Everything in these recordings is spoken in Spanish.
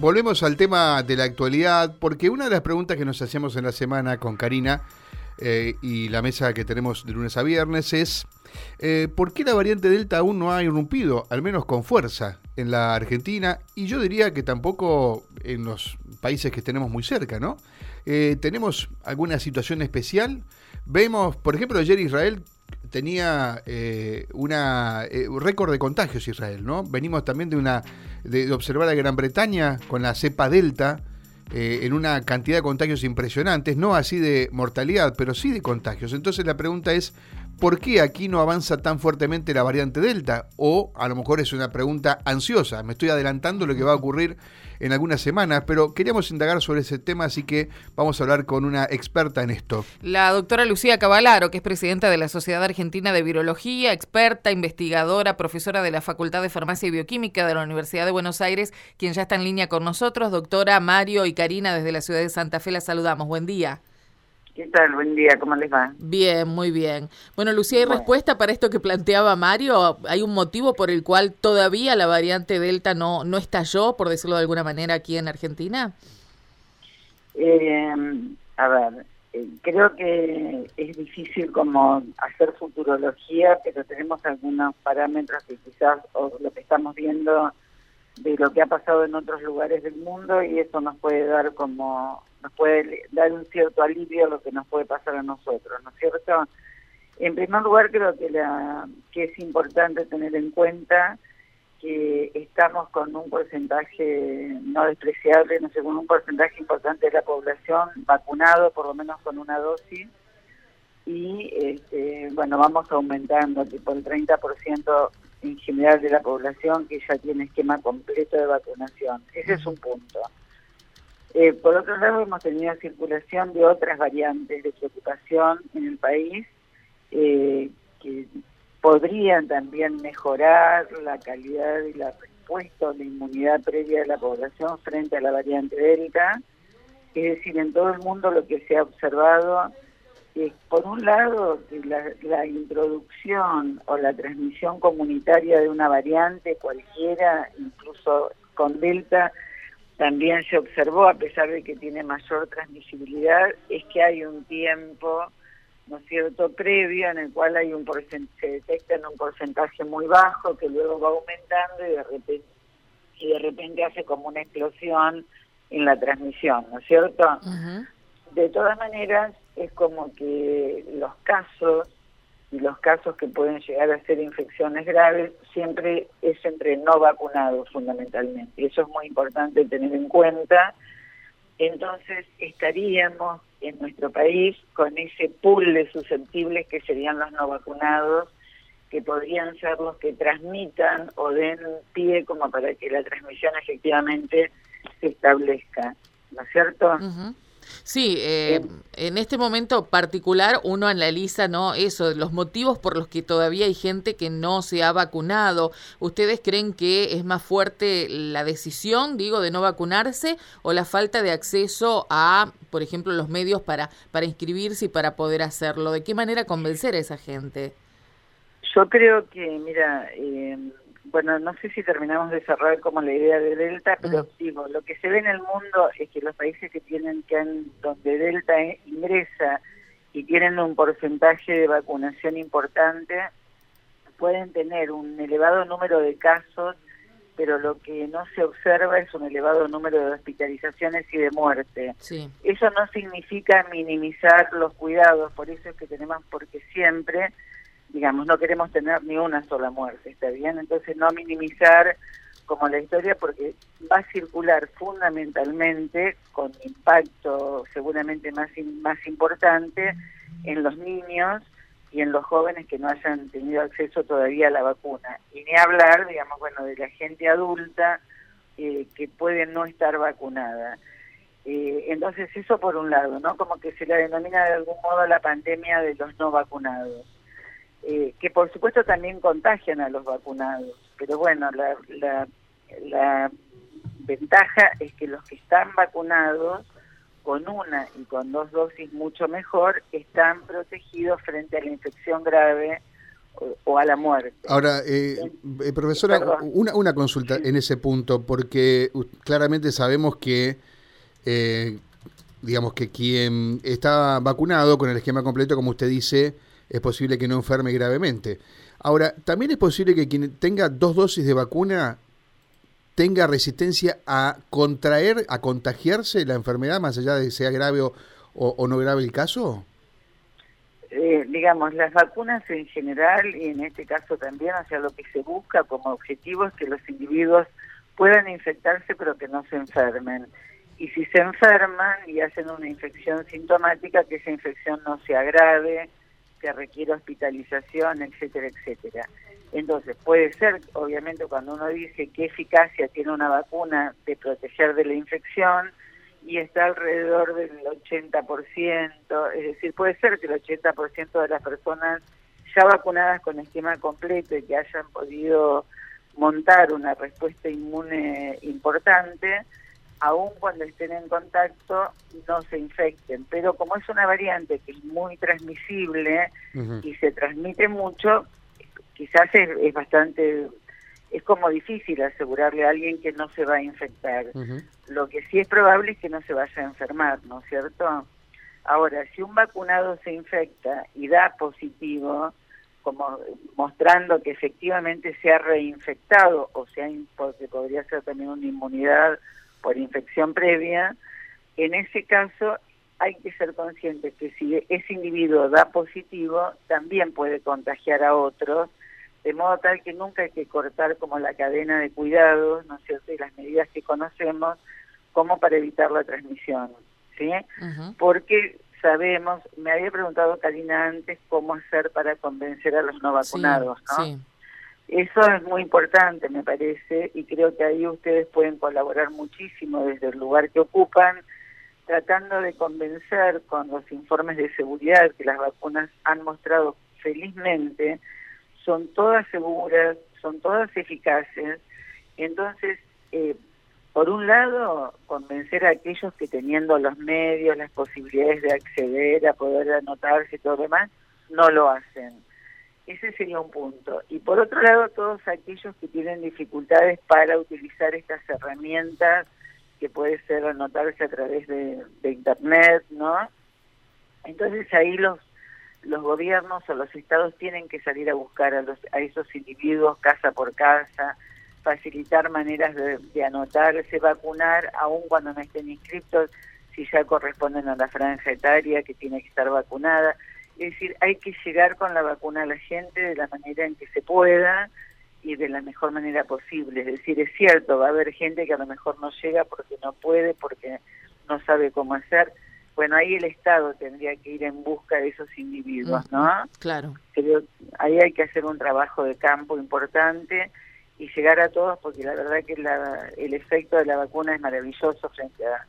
Volvemos al tema de la actualidad, porque una de las preguntas que nos hacíamos en la semana con Karina eh, y la mesa que tenemos de lunes a viernes es eh, ¿por qué la variante Delta aún no ha irrumpido, al menos con fuerza, en la Argentina? Y yo diría que tampoco en los países que tenemos muy cerca, ¿no? Eh, ¿Tenemos alguna situación especial? Vemos, por ejemplo, ayer Israel tenía una, un récord de contagios Israel, ¿no? Venimos también de una de, observar a Gran Bretaña con la cepa Delta eh, en una cantidad de contagios impresionantes, no así de mortalidad, pero sí de contagios. Entonces la pregunta es, ¿por qué aquí no avanza tan fuertemente la variante Delta? O a lo mejor es una pregunta ansiosa, me estoy adelantando lo que va a ocurrir en algunas semanas, pero queríamos indagar sobre ese tema, así que vamos a hablar con una experta en esto. La doctora Lucía Cavalaro, que es presidenta de la Sociedad Argentina de Virología, experta, investigadora, profesora de la Facultad de Farmacia y Bioquímica de la Universidad de Buenos Aires, quien ya está en línea con nosotros. Doctora Mario y Karina desde la ciudad de Santa Fe, la saludamos. Buen día. ¿Qué tal? Buen día, ¿cómo les va? Bien, muy bien. Bueno, Lucía, ¿hay respuesta para esto que planteaba Mario? ¿Hay un motivo por el cual todavía la variante Delta no, no estalló, por decirlo de alguna manera, aquí en Argentina? Eh, a ver, eh, creo que es difícil como hacer futurología, pero tenemos algunos parámetros que quizás o lo que estamos viendo de lo que ha pasado en otros lugares del mundo y eso nos puede dar como nos puede dar un cierto alivio a lo que nos puede pasar a nosotros, ¿no es cierto? En primer lugar, creo que, la, que es importante tener en cuenta que estamos con un porcentaje no despreciable, no sé, con un porcentaje importante de la población vacunado, por lo menos con una dosis, y este, bueno, vamos aumentando, tipo el 30% en general de la población que ya tiene esquema completo de vacunación. Ese es un punto. Eh, por otro lado, hemos tenido circulación de otras variantes de preocupación en el país eh, que podrían también mejorar la calidad y la respuesta o la inmunidad previa de la población frente a la variante Delta. Es decir, en todo el mundo lo que se ha observado es, por un lado, que la, la introducción o la transmisión comunitaria de una variante cualquiera, incluso con Delta, también se observó, a pesar de que tiene mayor transmisibilidad, es que hay un tiempo, ¿no es cierto?, previo en el cual hay un se detecta en un porcentaje muy bajo que luego va aumentando y de repente, y de repente hace como una explosión en la transmisión, ¿no es cierto? De todas maneras, es como que los casos y los casos que pueden llegar a ser infecciones graves siempre es entre no vacunados fundamentalmente. Eso es muy importante tener en cuenta. Entonces estaríamos en nuestro país con ese pool de susceptibles que serían los no vacunados, que podrían ser los que transmitan o den pie como para que la transmisión efectivamente se establezca. ¿No es cierto? Sí, eh, en este momento particular uno analiza, ¿no? Eso, los motivos por los que todavía hay gente que no se ha vacunado. ¿Ustedes creen que es más fuerte la decisión, digo, de no vacunarse o la falta de acceso a, por ejemplo, los medios para, para inscribirse y para poder hacerlo? ¿De qué manera convencer a esa gente? Yo creo que, mira, eh, bueno, no sé si terminamos de cerrar como la idea de Delta, pero digo, lo que se ve en el mundo es que los países que tienen que donde Delta ingresa y tienen un porcentaje de vacunación importante, pueden tener un elevado número de casos, pero lo que no se observa es un elevado número de hospitalizaciones y de muerte. Eso no significa minimizar los cuidados, por eso es que tenemos, porque siempre digamos, no queremos tener ni una sola muerte, ¿está bien? Entonces no minimizar como la historia porque va a circular fundamentalmente con impacto seguramente más, más importante en los niños y en los jóvenes que no hayan tenido acceso todavía a la vacuna. Y ni hablar, digamos, bueno, de la gente adulta eh, que puede no estar vacunada. Eh, entonces eso por un lado, ¿no? Como que se la denomina de algún modo la pandemia de los no vacunados. Eh, que por supuesto también contagian a los vacunados. Pero bueno, la, la, la ventaja es que los que están vacunados con una y con dos dosis mucho mejor están protegidos frente a la infección grave o, a la muerte. Ahora, eh, eh profesora, una, una consulta en ese punto, porque claramente sabemos que, eh, digamos que quien está vacunado con el esquema completo, como usted dice, es posible que no enferme gravemente. Ahora, también es posible que quien tenga dos dosis de vacuna tenga resistencia a contraer, a contagiarse la enfermedad, más allá de que sea grave o, no grave el caso? Eh, digamos, las vacunas en general y en este caso también, o sea, lo que se busca como objetivo es que los individuos puedan infectarse pero que no se enfermen. Y si se enferman y hacen una infección sintomática, que esa infección no sea grave, que requiere hospitalización, etcétera, etcétera. Entonces, puede ser, obviamente, cuando uno dice qué eficacia tiene una vacuna de proteger de la infección, y está alrededor del 80%, es decir, puede ser que el 80% de las personas ya vacunadas con esquema completo y que hayan podido montar una respuesta inmune importante, aun cuando estén en contacto, no se infecten. Pero como es una variante que es muy transmisible y se transmite mucho, quizás es, bastante, es como difícil asegurarle a alguien que no se va a infectar. Lo que sí es probable es que no se vaya a enfermar, ¿no es cierto? Ahora, si un vacunado se infecta y da positivo, como mostrando que efectivamente se ha reinfectado o sea, porque podría ser también una inmunidad por infección previa, en ese caso hay que ser consciente que si ese individuo da positivo, también puede contagiar a otros, de modo tal que nunca hay que cortar como la cadena de cuidados, ¿no es cierto?, y las medidas que conocemos como para evitar la transmisión, ¿sí? Porque sabemos, me había preguntado Karina antes cómo hacer para convencer a los no vacunados, ¿no? Sí. Eso es muy importante, me parece, y creo que ahí ustedes pueden colaborar muchísimo desde el lugar que ocupan, tratando de convencer con los informes de seguridad que las vacunas han mostrado felizmente, son todas seguras, son todas eficaces. Entonces, eh, por un lado, convencer a aquellos que teniendo los medios, las posibilidades de acceder a poder anotarse y todo lo demás, no lo hacen ese sería un punto. Y por otro lado, todos aquellos que tienen dificultades para utilizar estas herramientas, que puede ser anotarse a través de, Internet, ¿no? Entonces ahí los los gobiernos o los estados tienen que salir a buscar a, los, a esos individuos casa por casa, facilitar maneras de, de anotarse, vacunar, aun cuando no estén inscritos, si ya corresponden a la franja etaria que tiene que estar vacunada. Es decir, hay que llegar con la vacuna a la gente de la manera en que se pueda y de la mejor manera posible. Es decir, es cierto, va a haber gente que a lo mejor no llega porque no puede, porque no sabe cómo hacer. Bueno, ahí el Estado tendría que ir en busca de esos individuos, ¿no? Claro. Creo, ahí hay que hacer un trabajo de campo importante y llegar a todos porque la verdad que la, el efecto de la vacuna es maravilloso frente a,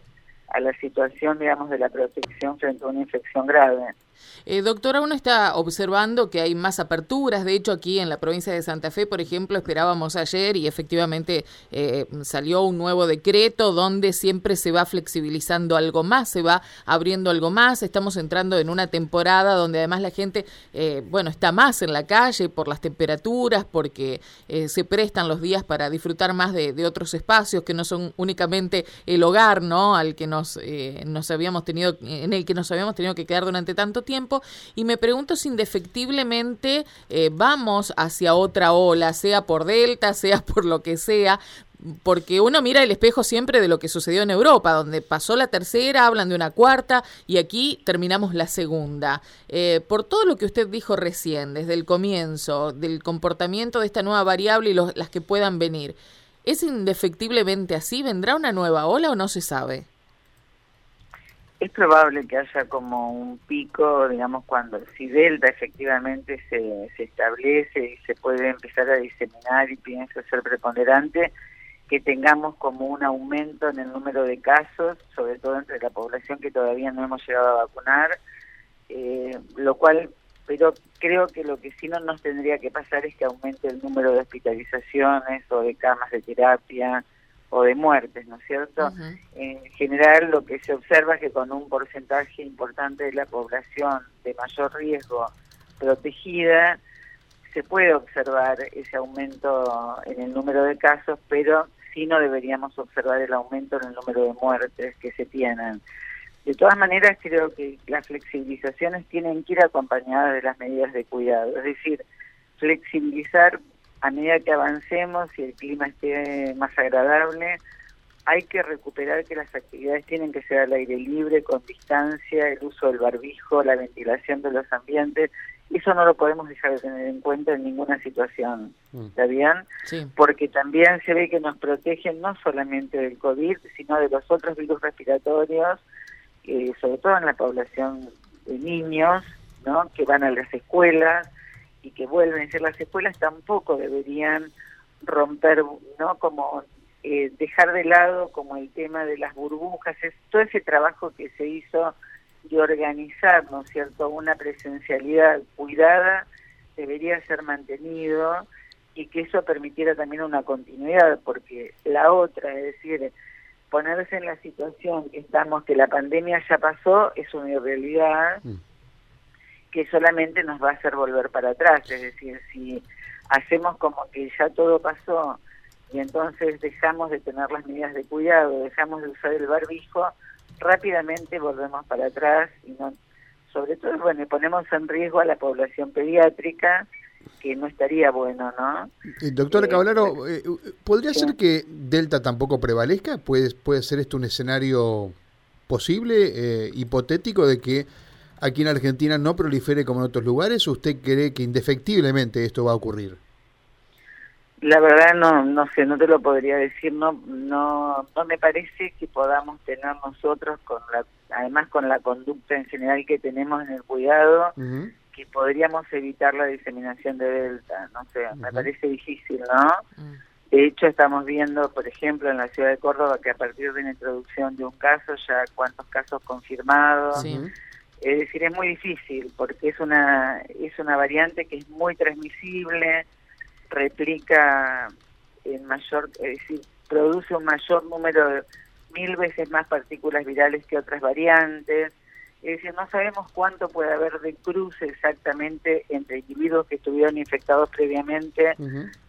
a la situación, digamos, de la protección frente a una infección grave. Eh, doctora, uno está observando que hay más aperturas. De hecho, aquí en la provincia de Santa Fe, por ejemplo, esperábamos ayer y efectivamente eh, salió un nuevo decreto donde siempre se va flexibilizando algo más, se va abriendo algo más. Estamos entrando en una temporada donde además la gente, eh, bueno, está más en la calle por las temperaturas, porque se prestan los días para disfrutar más de, otros espacios que no son únicamente el hogar, ¿no? Al que nos, nos habíamos tenido, en el que nos habíamos tenido que quedar durante tanto tiempo tiempo y me pregunto si indefectiblemente eh, vamos hacia otra ola, sea por Delta, sea por lo que sea, porque uno mira el espejo siempre de lo que sucedió en Europa, donde pasó la tercera, hablan de una cuarta y aquí terminamos la segunda. Eh, por todo lo que usted dijo recién, desde el comienzo, del comportamiento de esta nueva variable y las que puedan venir, ¿es indefectiblemente así? ¿Vendrá una nueva ola o no se sabe? Es probable que haya como un pico, digamos, cuando si Delta efectivamente se, se establece y se puede empezar a diseminar y piensa ser preponderante, que tengamos como un aumento en el número de casos, sobre todo entre la población que todavía no hemos llegado a vacunar, eh, lo cual, pero creo que lo que sí no nos tendría que pasar es que aumente el número de hospitalizaciones o de camas de terapia, o de muertes, ¿no es cierto? En general lo que se observa es que con un porcentaje importante de la población de mayor riesgo protegida, se puede observar ese aumento en el número de casos, pero sí no deberíamos observar el aumento en el número de muertes que se tienen. De todas maneras, creo que las flexibilizaciones tienen que ir acompañadas de las medidas de cuidado, es decir, flexibilizar a medida que avancemos y el clima esté más agradable, hay que recuperar que las actividades tienen que ser al aire libre, con distancia, el uso del barbijo, la ventilación de los ambientes. Eso no lo podemos dejar de tener en cuenta en ninguna situación, mm. ¿está bien? Sí. Porque también se ve que nos protegen no solamente del COVID, sino de los otros virus respiratorios, eh, sobre todo en la población de niños, ¿no? Que van a las escuelas y que vuelven a ser las escuelas tampoco deberían romper, ¿no? Como eh, dejar de lado como el tema de las burbujas, es todo ese trabajo que se hizo de organizar, ¿no es cierto?, una presencialidad cuidada debería ser mantenido y que eso permitiera también una continuidad, porque la otra, es decir, ponerse en la situación que estamos, que la pandemia ya pasó, es una irrealidad mm. Que solamente nos va a hacer volver para atrás, es decir, si hacemos como que ya todo pasó y entonces dejamos de tener las medidas de cuidado, dejamos de usar el barbijo, rápidamente volvemos para atrás y no, sobre todo, bueno, ponemos en riesgo a la población pediátrica, que no estaría bueno, ¿no? Eh, doctora eh, eh, ¿podría ser que Delta tampoco prevalezca? ¿Puede, ¿Puede ser esto un escenario posible, hipotético, de que aquí en Argentina no prolifere como en otros lugares? ¿O usted cree que indefectiblemente esto va a ocurrir? La verdad no no sé, no te lo podría decir, no no no me parece que podamos tener nosotros con la además con la conducta en general que tenemos en el cuidado que podríamos evitar la diseminación de delta, no sé, me parece difícil, ¿no? Mm. De hecho estamos viendo, por ejemplo, en la ciudad de Córdoba que a partir de la introducción de un caso ya cuántos casos confirmados. Es decir, es muy difícil porque es una es una variante que es muy transmisible replica en mayor, es decir, produce un mayor número de mil veces más partículas virales que otras variantes. Es decir, no sabemos cuánto puede haber de cruce exactamente entre individuos que estuvieron infectados previamente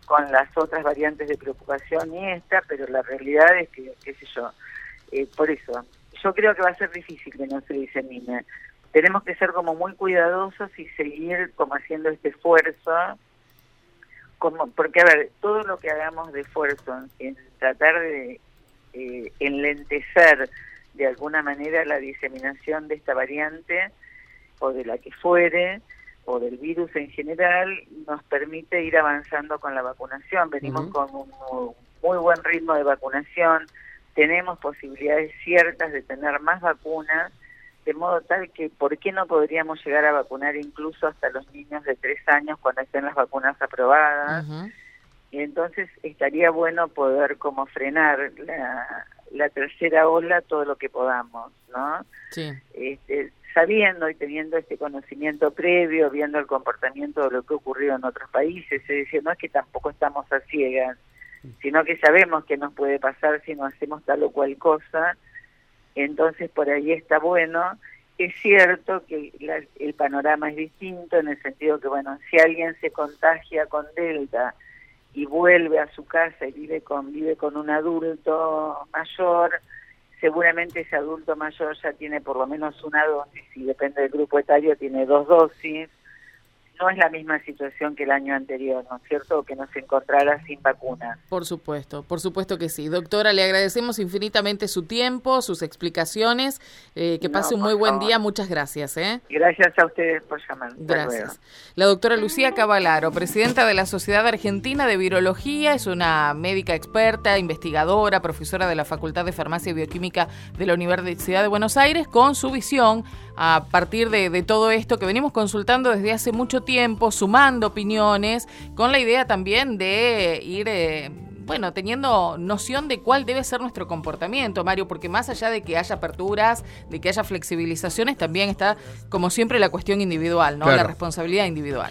con las otras variantes de preocupación y esta, pero la realidad es que, qué sé yo, eh, por eso, yo creo que va a ser difícil que no se disemine. Tenemos que ser como muy cuidadosos y seguir como haciendo este esfuerzo como porque a ver todo lo que hagamos de esfuerzo en, tratar de eh, enlentecer de alguna manera la diseminación de esta variante o de la que fuere o del virus en general nos permite ir avanzando con la vacunación. Venimos con un muy buen ritmo de vacunación tenemos posibilidades ciertas de tener más vacunas de modo tal que ¿por qué no podríamos llegar a vacunar incluso hasta los niños de tres años cuando estén las vacunas aprobadas? Y entonces estaría bueno poder como frenar la, la tercera ola todo lo que podamos, ¿no? Sí. Este, sabiendo y teniendo este conocimiento previo, viendo el comportamiento de lo que ocurrió en otros países, es decir, no es que tampoco estamos a ciegas, sino que sabemos que nos puede pasar si no hacemos tal o cual cosa, entonces por ahí está bueno. Es cierto que el panorama es distinto en el sentido que, bueno, si alguien se contagia con Delta y vuelve a su casa y vive con, vive con un adulto mayor, seguramente ese adulto mayor ya tiene por lo menos una dosis y depende del grupo etario tiene dos dosis no es la misma situación que el año anterior, ¿no es cierto? Que nos encontrara sin vacunas. Por supuesto, por supuesto que sí. Doctora, le agradecemos infinitamente su tiempo, sus explicaciones. Eh, que pase un muy buen día. Muchas gracias. ¿eh? Gracias a ustedes por llamar. Gracias. La doctora Lucía Cavalaro, presidenta de la Sociedad Argentina de Virología, es una médica experta, investigadora, profesora de la Facultad de Farmacia y Bioquímica de la Universidad de Buenos Aires, con su visión a partir de, todo esto que venimos consultando desde hace mucho tiempo, sumando opiniones, con la idea también de ir... Eh, bueno, teniendo noción de cuál debe ser nuestro comportamiento, Mario, porque más allá de que haya aperturas, de que haya flexibilizaciones, también está, como siempre, la cuestión individual, ¿no? La responsabilidad individual.